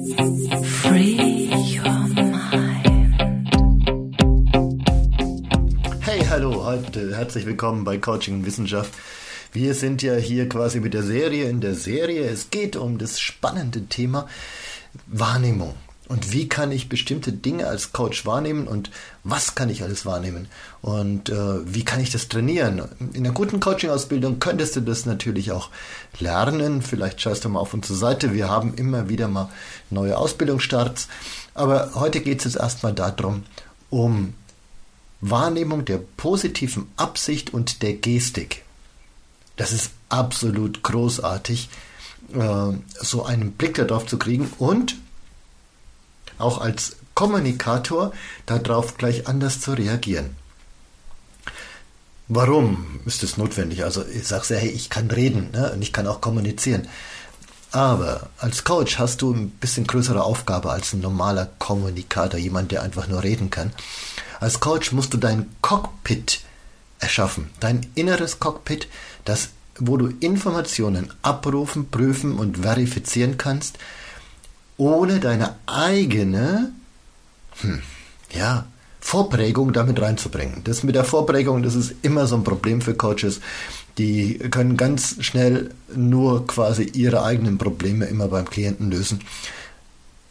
Hey, hallo, heute herzlich willkommen bei Coaching und Wissenschaft. Wir sind ja hier quasi mit der Serie in der Serie. Es geht um das spannende Thema Wahrnehmung. Und wie kann ich bestimmte Dinge als Coach wahrnehmen und was kann ich alles wahrnehmen? Und äh, wie kann ich das trainieren? In einer guten Coaching-Ausbildung könntest du das natürlich auch lernen. Vielleicht schaust du mal auf unsere Seite. Wir haben immer wieder mal neue Ausbildungsstarts. Aber heute geht es jetzt erstmal darum, um Wahrnehmung der positiven Absicht und der Gestik. Das ist absolut großartig, äh, so einen Blick darauf zu kriegen und auch als Kommunikator darauf gleich anders zu reagieren. Warum ist es notwendig? Also ich sage ja, hey, ich kann reden ne? und ich kann auch kommunizieren. Aber als Coach hast du ein bisschen größere Aufgabe als ein normaler Kommunikator, jemand, der einfach nur reden kann. Als Coach musst du dein Cockpit erschaffen, dein inneres Cockpit, das, wo du Informationen abrufen, prüfen und verifizieren kannst, ohne deine eigene, hm, ja, Vorprägung damit reinzubringen. Das mit der Vorprägung, das ist immer so ein Problem für Coaches. Die können ganz schnell nur quasi ihre eigenen Probleme immer beim Klienten lösen.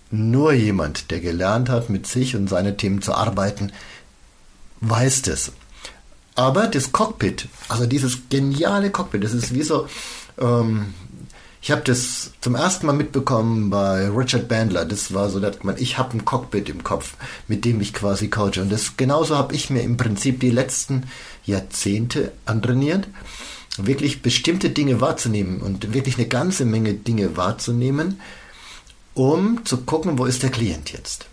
Nur jemand, der gelernt hat, mit sich und seinen Themen zu arbeiten, weiß das. Aber das Cockpit, also dieses geniale Cockpit, das ist wie so, ähm, ich habe das zum ersten Mal mitbekommen bei Richard Bandler. Das war so, dass man, ich habe ein Cockpit im Kopf, mit dem ich quasi coache. Und das genauso habe ich mir im Prinzip die letzten Jahrzehnte antrainiert, wirklich bestimmte Dinge wahrzunehmen und wirklich eine ganze Menge Dinge wahrzunehmen, um zu gucken, wo ist der Klient jetzt.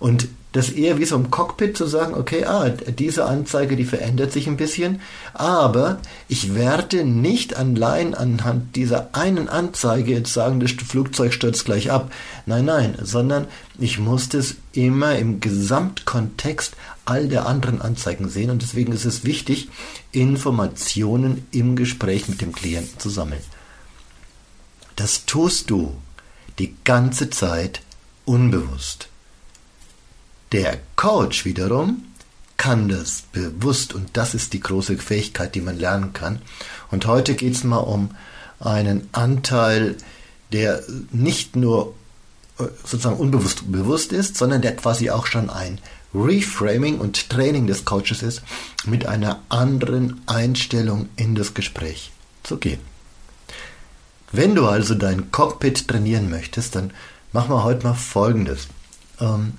Und das eher wie so ein Cockpit zu sagen, okay, ah, diese Anzeige, die verändert sich ein bisschen, aber ich werde nicht allein anhand dieser einen Anzeige jetzt sagen, das Flugzeug stürzt gleich ab. Nein, nein, sondern ich muss das immer im Gesamtkontext all der anderen Anzeigen sehen und deswegen ist es wichtig, Informationen im Gespräch mit dem Klienten zu sammeln. Das tust du die ganze Zeit unbewusst. Der Coach wiederum kann das bewusst und das ist die große Fähigkeit, die man lernen kann. Und heute geht es mal um einen Anteil, der nicht nur äh, sozusagen unbewusst bewusst ist, sondern der quasi auch schon ein Reframing und Training des Coaches ist, mit einer anderen Einstellung in das Gespräch zu gehen. Wenn du also dein Cockpit trainieren möchtest, dann machen wir heute mal Folgendes. Ähm,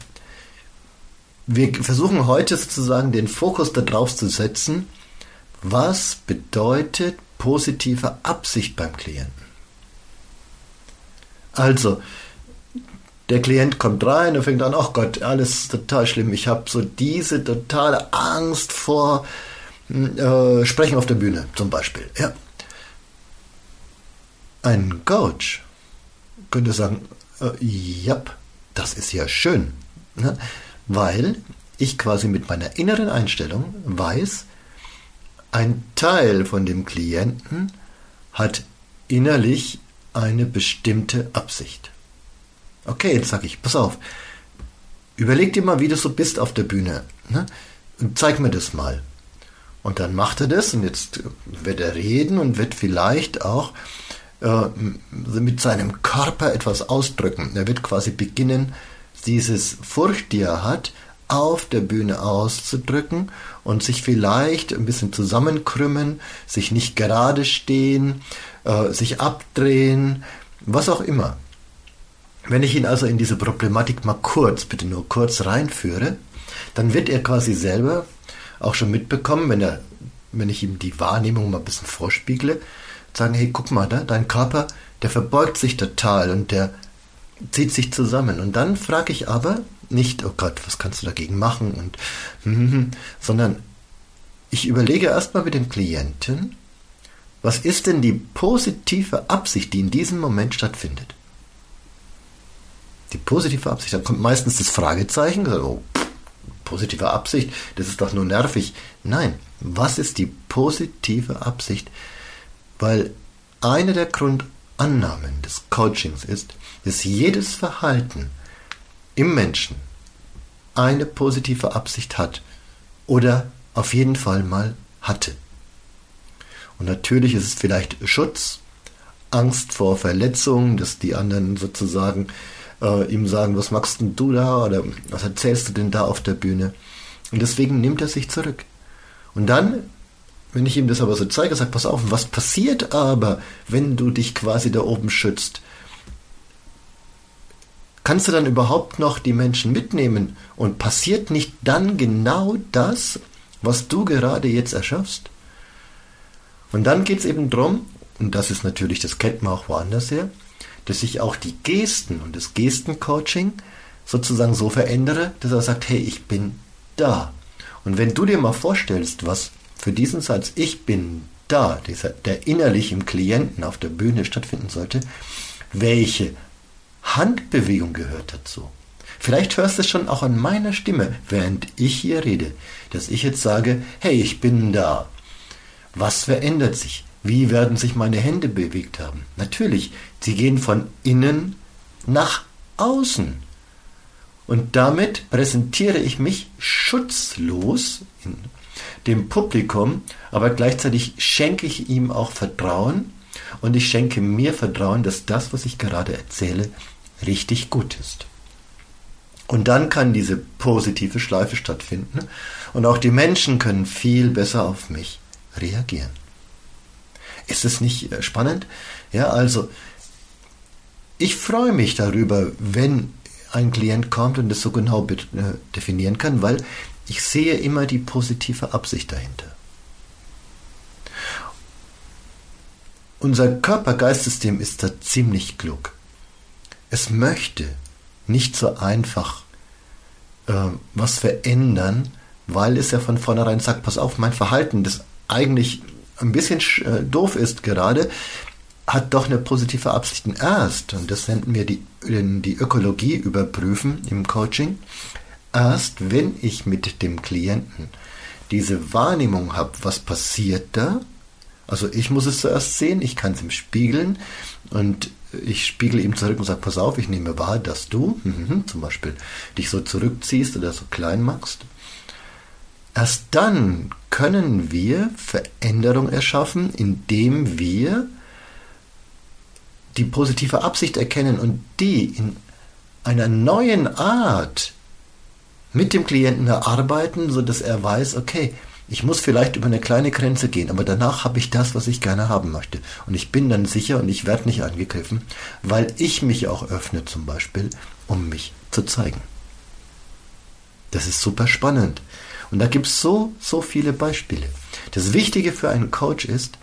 wir versuchen heute sozusagen den Fokus darauf zu setzen, was bedeutet positive Absicht beim Klienten. Also, der Klient kommt rein und fängt an, ach Gott, alles total schlimm. Ich habe so diese totale Angst vor äh, Sprechen auf der Bühne zum Beispiel. Ja. Ein Coach könnte sagen, äh, ja, das ist ja schön. Ne? Weil ich quasi mit meiner inneren Einstellung weiß, ein Teil von dem Klienten hat innerlich eine bestimmte Absicht. Okay, jetzt sage ich, pass auf, überleg dir mal, wie du so bist auf der Bühne ne? und zeig mir das mal. Und dann macht er das und jetzt wird er reden und wird vielleicht auch äh, mit seinem Körper etwas ausdrücken. Er wird quasi beginnen, dieses Furcht, die er hat, auf der Bühne auszudrücken und sich vielleicht ein bisschen zusammenkrümmen, sich nicht gerade stehen, äh, sich abdrehen, was auch immer. Wenn ich ihn also in diese Problematik mal kurz, bitte nur kurz reinführe, dann wird er quasi selber auch schon mitbekommen, wenn er, wenn ich ihm die Wahrnehmung mal ein bisschen vorspiegle, sagen, hey, guck mal, da, dein Körper, der verbeugt sich total und der zieht sich zusammen. Und dann frage ich aber nicht, oh Gott, was kannst du dagegen machen? Und, mm, sondern ich überlege erstmal mit dem Klienten, was ist denn die positive Absicht, die in diesem Moment stattfindet? Die positive Absicht, dann kommt meistens das Fragezeichen, oh, positive Absicht, das ist doch nur nervig. Nein, was ist die positive Absicht? Weil eine der Grund Annahmen des Coachings ist, dass jedes Verhalten im Menschen eine positive Absicht hat oder auf jeden Fall mal hatte. Und natürlich ist es vielleicht Schutz, Angst vor Verletzungen, dass die anderen sozusagen äh, ihm sagen, was machst denn du da oder was erzählst du denn da auf der Bühne? Und deswegen nimmt er sich zurück. Und dann, wenn ich ihm das aber so zeige, sagt, pass auf, was passiert aber, wenn du dich quasi da oben schützt? Kannst du dann überhaupt noch die Menschen mitnehmen? Und passiert nicht dann genau das, was du gerade jetzt erschaffst? Und dann geht es eben darum, und das ist natürlich, das kennt man auch woanders her, dass ich auch die Gesten und das Gestencoaching sozusagen so verändere, dass er sagt, hey, ich bin da. Und wenn du dir mal vorstellst, was für diesen Satz Ich bin da, dieser, der innerlich im Klienten auf der Bühne stattfinden sollte, welche Handbewegung gehört dazu? Vielleicht hörst du es schon auch an meiner Stimme, während ich hier rede, dass ich jetzt sage, hey, ich bin da. Was verändert sich? Wie werden sich meine Hände bewegt haben? Natürlich, sie gehen von innen nach außen. Und damit präsentiere ich mich schutzlos dem Publikum, aber gleichzeitig schenke ich ihm auch Vertrauen und ich schenke mir Vertrauen, dass das, was ich gerade erzähle, richtig gut ist. Und dann kann diese positive Schleife stattfinden und auch die Menschen können viel besser auf mich reagieren. Ist es nicht äh, spannend? Ja, also ich freue mich darüber, wenn ein Klient kommt und das so genau äh, definieren kann, weil ich sehe immer die positive Absicht dahinter. Unser Körper-Geist-System ist da ziemlich klug. Es möchte nicht so einfach äh, was verändern, weil es ja von vornherein sagt, pass auf, mein Verhalten, das eigentlich ein bisschen äh, doof ist gerade, hat doch eine positive Absicht erst, und das nennen wir die, die Ökologie überprüfen im Coaching, erst wenn ich mit dem Klienten diese Wahrnehmung habe, was passiert da, also ich muss es zuerst sehen, ich kann es ihm spiegeln. Und ich spiegele ihm zurück und sage, pass auf, ich nehme wahr, dass du mhm, zum Beispiel dich so zurückziehst oder so klein machst. Erst dann können wir Veränderung erschaffen, indem wir die positive Absicht erkennen und die in einer neuen Art mit dem Klienten erarbeiten, sodass er weiß, okay, ich muss vielleicht über eine kleine Grenze gehen, aber danach habe ich das, was ich gerne haben möchte. Und ich bin dann sicher und ich werde nicht angegriffen, weil ich mich auch öffne zum Beispiel, um mich zu zeigen. Das ist super spannend. Und da gibt es so, so viele Beispiele. Das Wichtige für einen Coach ist,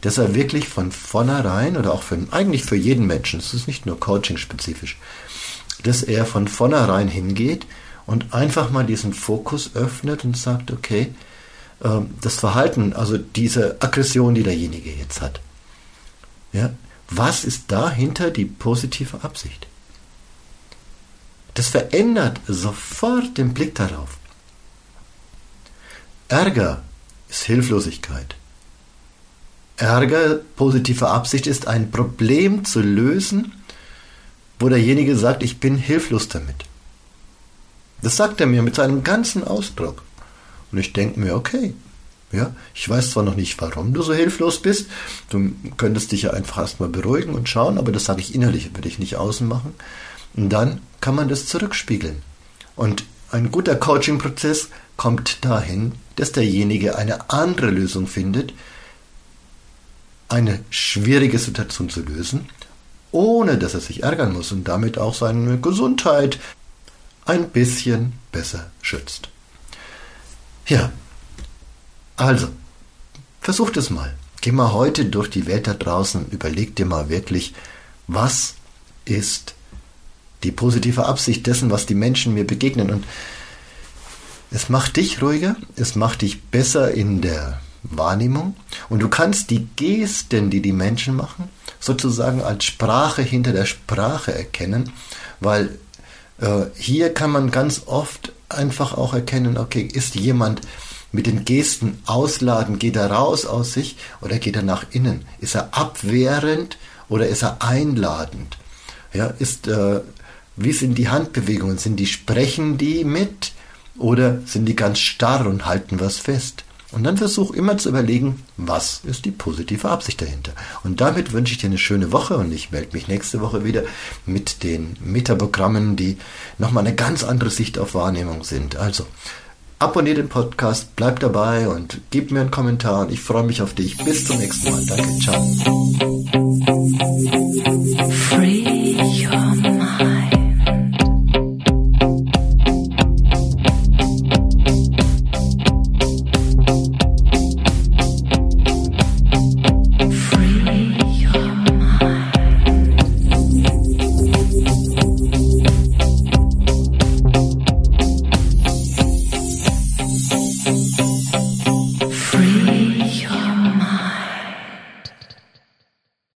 dass er wirklich von vornherein oder auch für, eigentlich für jeden Menschen, es ist nicht nur Coaching-spezifisch, dass er von vornherein hingeht und einfach mal diesen Fokus öffnet und sagt, okay, ähm, das Verhalten, also diese Aggression, die derjenige jetzt hat, ja, was ist dahinter die positive Absicht? Das verändert sofort den Blick darauf. Ärger ist Hilflosigkeit. Ärger, positive Absicht ist ein Problem zu lösen, wo derjenige sagt, ich bin hilflos damit. Das sagt er mir mit seinem ganzen Ausdruck. Und ich denke mir, okay, ja, ich weiß zwar noch nicht, warum du so hilflos bist. Du könntest dich ja einfach erstmal beruhigen und schauen, aber das sage ich innerlich, würde ich nicht außen machen. Und dann kann man das zurückspiegeln. Und ein guter Coaching-Prozess kommt dahin, dass derjenige eine andere Lösung findet, eine schwierige Situation zu lösen, ohne dass er sich ärgern muss und damit auch seine Gesundheit ein bisschen besser schützt. Ja, also, versucht es mal. Geh mal heute durch die Welt da draußen, überleg dir mal wirklich, was ist die positive Absicht dessen, was die Menschen mir begegnen. Und es macht dich ruhiger, es macht dich besser in der Wahrnehmung und du kannst die Gesten, die die Menschen machen, sozusagen als Sprache hinter der Sprache erkennen, weil äh, hier kann man ganz oft einfach auch erkennen, okay, ist jemand mit den Gesten ausladend, geht er raus aus sich oder geht er nach innen? Ist er abwehrend Oder ist er einladend? Ja, ist, äh, wie sind die Handbewegungen? Sind die, sprechen die mit? Oder sind die ganz starr und halten was fest? Und dann versuch immer zu überlegen, was ist die positive Absicht dahinter. Und damit wünsche ich dir eine schöne Woche und ich melde mich nächste Woche wieder mit den Metaprogrammen, die nochmal eine ganz andere Sicht auf Wahrnehmung sind. Also, abonniere den Podcast, bleib dabei und gib mir einen Kommentar und ich freue mich auf dich. Bis zum nächsten Mal. Danke, ciao.